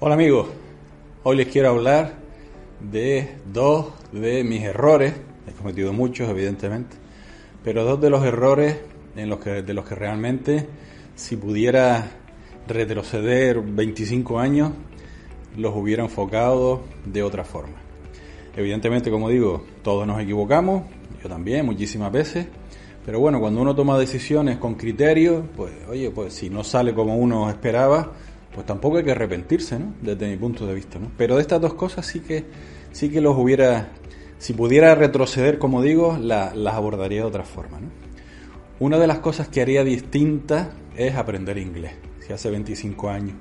Hola amigos, hoy les quiero hablar de dos de mis errores, he cometido muchos evidentemente, pero dos de los errores en los que, de los que realmente si pudiera retroceder 25 años los hubiera enfocado de otra forma. Evidentemente, como digo, todos nos equivocamos, yo también muchísimas veces, pero bueno, cuando uno toma decisiones con criterio, pues oye, pues si no sale como uno esperaba, pues tampoco hay que arrepentirse, ¿no? Desde mi punto de vista, ¿no? Pero de estas dos cosas sí que, sí que los hubiera, si pudiera retroceder, como digo, las abordaría de otra forma. Una de las cosas que haría distinta es aprender inglés. Si hace 25 años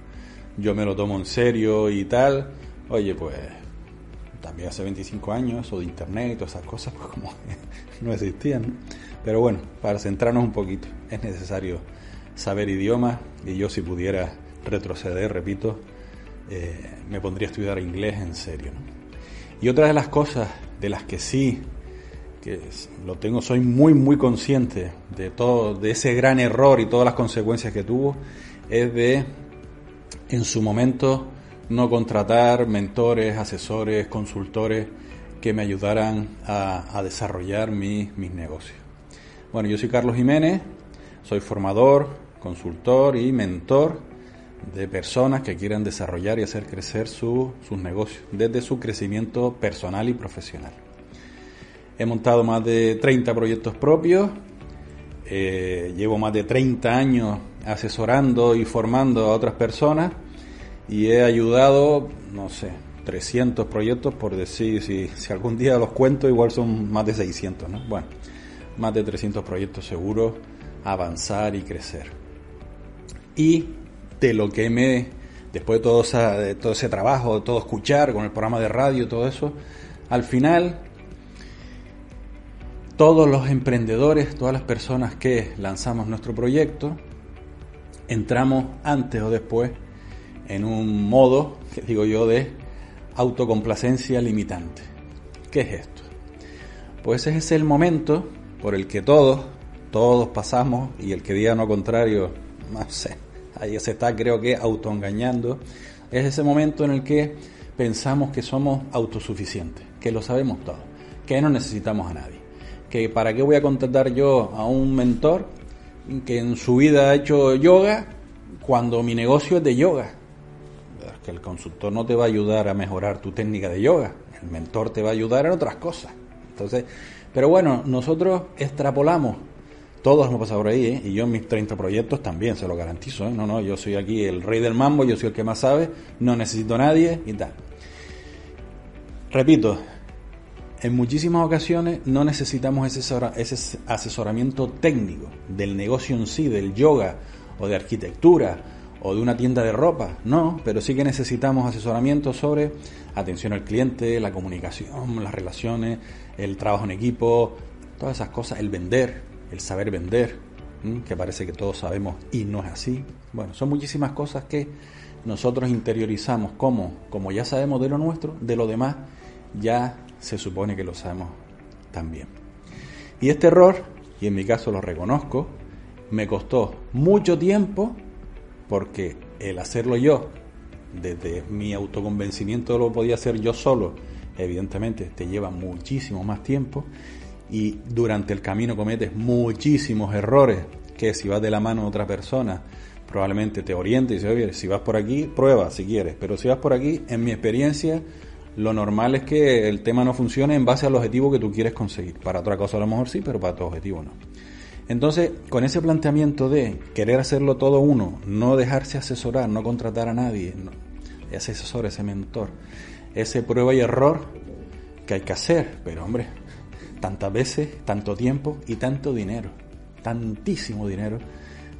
yo me lo tomo en serio y tal, oye, pues también hace 25 años, o de internet y todas esas cosas, pues como no existían. Pero bueno, para centrarnos un poquito, es necesario saber idiomas y yo si pudiera retroceder, repito, eh, me pondría a estudiar inglés en serio. Y otra de las cosas de las que sí, que lo tengo, soy muy, muy consciente de todo, de ese gran error y todas las consecuencias que tuvo, es de, en su momento, no contratar mentores, asesores, consultores que me ayudaran a, a desarrollar mi, mis negocios. Bueno, yo soy Carlos Jiménez, soy formador, consultor y mentor de personas que quieran desarrollar y hacer crecer su, sus negocios desde su crecimiento personal y profesional. He montado más de 30 proyectos propios, eh, llevo más de 30 años asesorando y formando a otras personas y he ayudado, no sé, 300 proyectos, por decir, si, si algún día los cuento, igual son más de 600, ¿no? Bueno, más de 300 proyectos seguros, avanzar y crecer. Y de lo que me, después de todo, esa, de todo ese trabajo, de todo escuchar con el programa de radio, todo eso, al final todos los emprendedores, todas las personas que lanzamos nuestro proyecto, entramos antes o después en un modo, que digo yo, de autocomplacencia limitante. ¿Qué es esto? Pues ese es el momento por el que todos, todos pasamos, y el que diga no contrario, no sé, ahí se está creo que autoengañando, es ese momento en el que pensamos que somos autosuficientes, que lo sabemos todo, que no necesitamos a nadie, que para qué voy a contratar yo a un mentor que en su vida ha hecho yoga cuando mi negocio es de yoga. Es que el consultor no te va a ayudar a mejorar tu técnica de yoga, el mentor te va a ayudar en otras cosas. Entonces, pero bueno, nosotros extrapolamos todos hemos pasado por ahí, ¿eh? y yo en mis 30 proyectos también, se lo garantizo. ¿eh? No, no, yo soy aquí el rey del mambo, yo soy el que más sabe, no necesito a nadie y tal. Repito, en muchísimas ocasiones no necesitamos ese asesoramiento técnico del negocio en sí, del yoga o de arquitectura o de una tienda de ropa, no, pero sí que necesitamos asesoramiento sobre atención al cliente, la comunicación, las relaciones, el trabajo en equipo, todas esas cosas, el vender, el saber vender, que parece que todos sabemos y no es así. Bueno, son muchísimas cosas que nosotros interiorizamos como, como ya sabemos de lo nuestro, de lo demás ya se supone que lo sabemos también. Y este error, y en mi caso lo reconozco, me costó mucho tiempo porque el hacerlo yo, desde mi autoconvencimiento lo podía hacer yo solo, evidentemente te lleva muchísimo más tiempo y durante el camino cometes muchísimos errores que si vas de la mano de otra persona probablemente te oriente y dice, oye, si vas por aquí, prueba si quieres, pero si vas por aquí, en mi experiencia, lo normal es que el tema no funcione en base al objetivo que tú quieres conseguir. Para otra cosa a lo mejor sí, pero para tu objetivo no. Entonces, con ese planteamiento de querer hacerlo todo uno, no dejarse asesorar, no contratar a nadie, ese asesor, ese mentor, ese prueba y error que hay que hacer, pero hombre, tantas veces, tanto tiempo y tanto dinero, tantísimo dinero,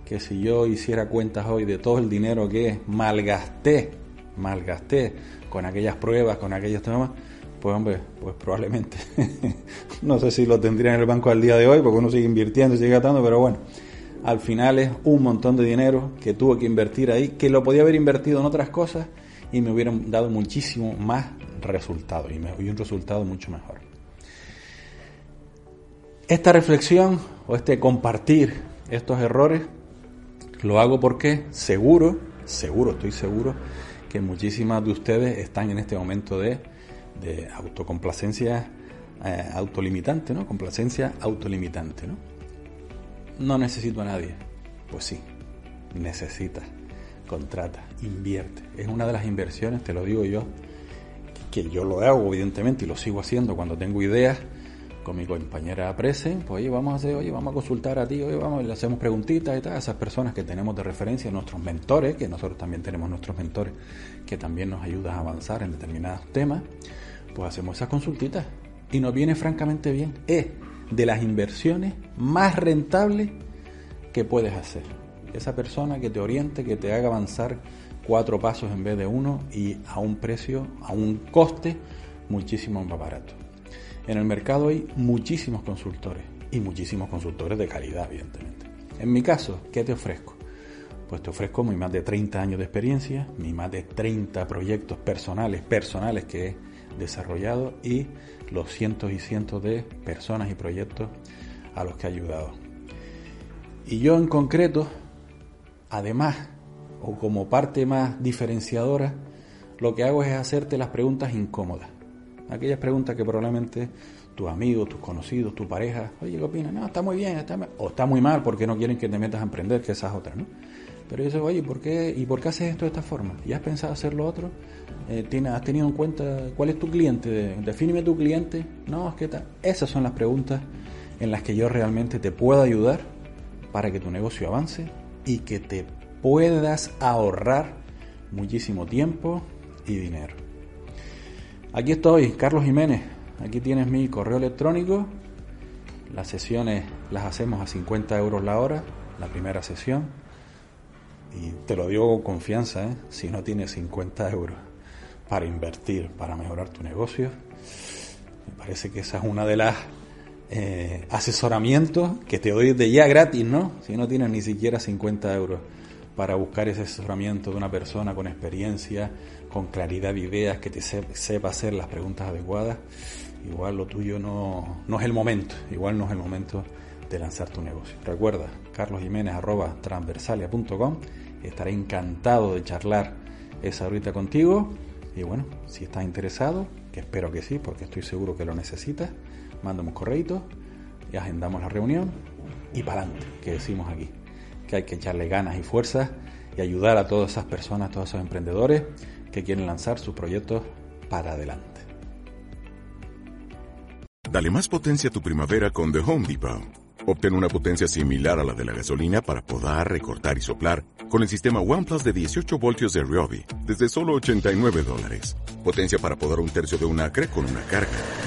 que si yo hiciera cuentas hoy de todo el dinero que malgasté, malgasté con aquellas pruebas, con aquellos temas, pues hombre, pues probablemente, no sé si lo tendría en el banco al día de hoy, porque uno sigue invirtiendo sigue gastando, pero bueno, al final es un montón de dinero que tuve que invertir ahí, que lo podía haber invertido en otras cosas y me hubieran dado muchísimo más resultado y, me, y un resultado mucho mejor. Esta reflexión o este compartir estos errores lo hago porque seguro, seguro, estoy seguro que muchísimas de ustedes están en este momento de, de autocomplacencia eh, autolimitante, ¿no? Complacencia autolimitante, ¿no? No necesito a nadie. Pues sí, necesitas, contrata, invierte. Es una de las inversiones, te lo digo yo, que yo lo hago evidentemente y lo sigo haciendo cuando tengo ideas con mi compañera Presen, pues oye, vamos a hacer, oye, vamos a consultar a ti, oye, vamos, le hacemos preguntitas y tal, a esas personas que tenemos de referencia, nuestros mentores, que nosotros también tenemos nuestros mentores, que también nos ayudan a avanzar en determinados temas, pues hacemos esas consultitas y nos viene francamente bien. Es de las inversiones más rentables que puedes hacer. Esa persona que te oriente, que te haga avanzar cuatro pasos en vez de uno y a un precio, a un coste muchísimo más barato. En el mercado hay muchísimos consultores y muchísimos consultores de calidad, evidentemente. En mi caso, ¿qué te ofrezco? Pues te ofrezco mis más de 30 años de experiencia, mis más de 30 proyectos personales, personales que he desarrollado y los cientos y cientos de personas y proyectos a los que he ayudado. Y yo en concreto, además, o como parte más diferenciadora, lo que hago es hacerte las preguntas incómodas. Aquellas preguntas que probablemente tus amigos, tus conocidos, tu pareja, oye, ¿qué opinas? No, está muy bien, o está muy mal porque no quieren que te metas a emprender, que esas otras, ¿no? Pero yo digo, oye, ¿por qué, ¿y por qué haces esto de esta forma? ¿Y has pensado hacer lo otro? Eh, ¿Has tenido en cuenta cuál es tu cliente? Defíneme tu cliente. No, es que. Esas son las preguntas en las que yo realmente te puedo ayudar para que tu negocio avance y que te puedas ahorrar muchísimo tiempo y dinero. Aquí estoy, Carlos Jiménez. Aquí tienes mi correo electrónico. Las sesiones las hacemos a 50 euros la hora, la primera sesión. Y te lo digo con confianza, ¿eh? si no tienes 50 euros para invertir, para mejorar tu negocio, me parece que esa es una de las eh, asesoramientos que te doy de ya gratis, ¿no? Si no tienes ni siquiera 50 euros para buscar ese asesoramiento de una persona con experiencia, con claridad de ideas, que te sepa hacer las preguntas adecuadas, igual lo tuyo no, no es el momento, igual no es el momento de lanzar tu negocio. Recuerda, carlosjiménez.transversalia.com, estaré encantado de charlar esa ahorita contigo y bueno, si estás interesado, que espero que sí, porque estoy seguro que lo necesitas, mándame un correito y agendamos la reunión y para adelante, que decimos aquí, que hay que echarle ganas y fuerzas y ayudar a todas esas personas, todos esos emprendedores que quieren lanzar sus proyectos para adelante. Dale más potencia a tu primavera con The Home Depot. Obtén una potencia similar a la de la gasolina para podar, recortar y soplar con el sistema OnePlus de 18 voltios de Ryobi desde solo 89 dólares. Potencia para podar un tercio de un acre con una carga.